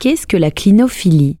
Qu'est-ce que la clinophilie?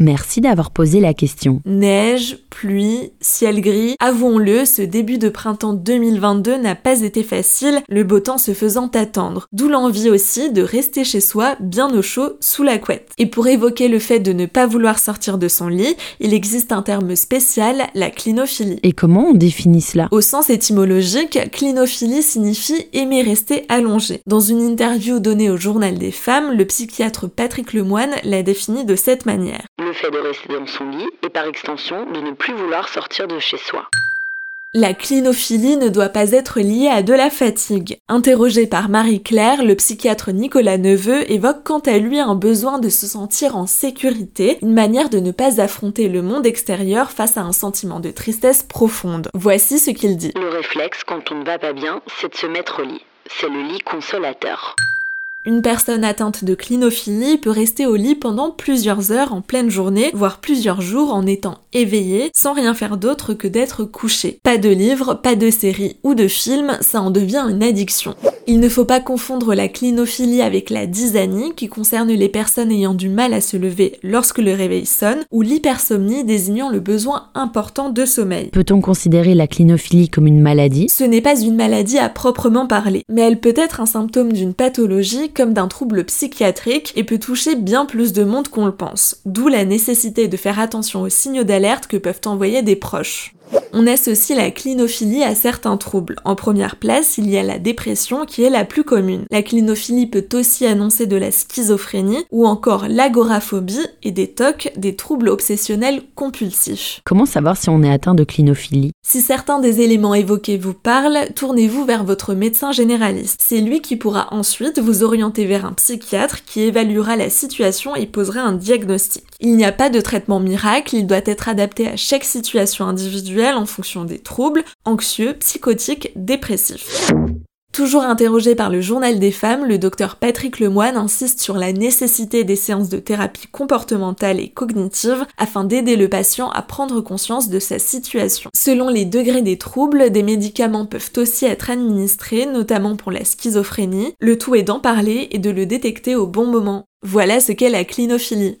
Merci d'avoir posé la question. Neige, pluie, ciel gris, avouons-le, ce début de printemps 2022 n'a pas été facile, le beau temps se faisant attendre. D'où l'envie aussi de rester chez soi, bien au chaud, sous la couette. Et pour évoquer le fait de ne pas vouloir sortir de son lit, il existe un terme spécial, la clinophilie. Et comment on définit cela? Au sens étymologique, clinophilie signifie aimer rester allongé. Dans une interview donnée au Journal des femmes, le psychiatre Patrick Lemoine l'a défini de cette manière le fait de rester dans son lit et par extension de ne plus vouloir sortir de chez soi. La clinophilie ne doit pas être liée à de la fatigue. Interrogé par Marie-Claire, le psychiatre Nicolas Neveu évoque quant à lui un besoin de se sentir en sécurité, une manière de ne pas affronter le monde extérieur face à un sentiment de tristesse profonde. Voici ce qu'il dit. Le réflexe quand on ne va pas bien, c'est de se mettre au lit. C'est le lit consolateur. Une personne atteinte de clinophilie peut rester au lit pendant plusieurs heures en pleine journée, voire plusieurs jours en étant éveillé, sans rien faire d'autre que d'être couché. Pas de livres, pas de séries ou de films, ça en devient une addiction. Il ne faut pas confondre la clinophilie avec la dysanie, qui concerne les personnes ayant du mal à se lever lorsque le réveil sonne, ou l'hypersomnie désignant le besoin important de sommeil. Peut-on considérer la clinophilie comme une maladie? Ce n'est pas une maladie à proprement parler, mais elle peut être un symptôme d'une pathologie comme d'un trouble psychiatrique et peut toucher bien plus de monde qu'on le pense, d'où la nécessité de faire attention aux signaux d'alerte que peuvent envoyer des proches. On associe la clinophilie à certains troubles. En première place, il y a la dépression qui est la plus commune. La clinophilie peut aussi annoncer de la schizophrénie ou encore l'agoraphobie et des TOC, des troubles obsessionnels compulsifs. Comment savoir si on est atteint de clinophilie? Si certains des éléments évoqués vous parlent, tournez-vous vers votre médecin généraliste. C'est lui qui pourra ensuite vous orienter vers un psychiatre qui évaluera la situation et posera un diagnostic. Il n'y a pas de traitement miracle, il doit être adapté à chaque situation individuelle en fonction des troubles anxieux, psychotiques, dépressifs. Toujours interrogé par le journal des femmes, le docteur Patrick Lemoine insiste sur la nécessité des séances de thérapie comportementale et cognitive afin d'aider le patient à prendre conscience de sa situation. Selon les degrés des troubles, des médicaments peuvent aussi être administrés, notamment pour la schizophrénie. Le tout est d'en parler et de le détecter au bon moment. Voilà ce qu'est la clinophilie.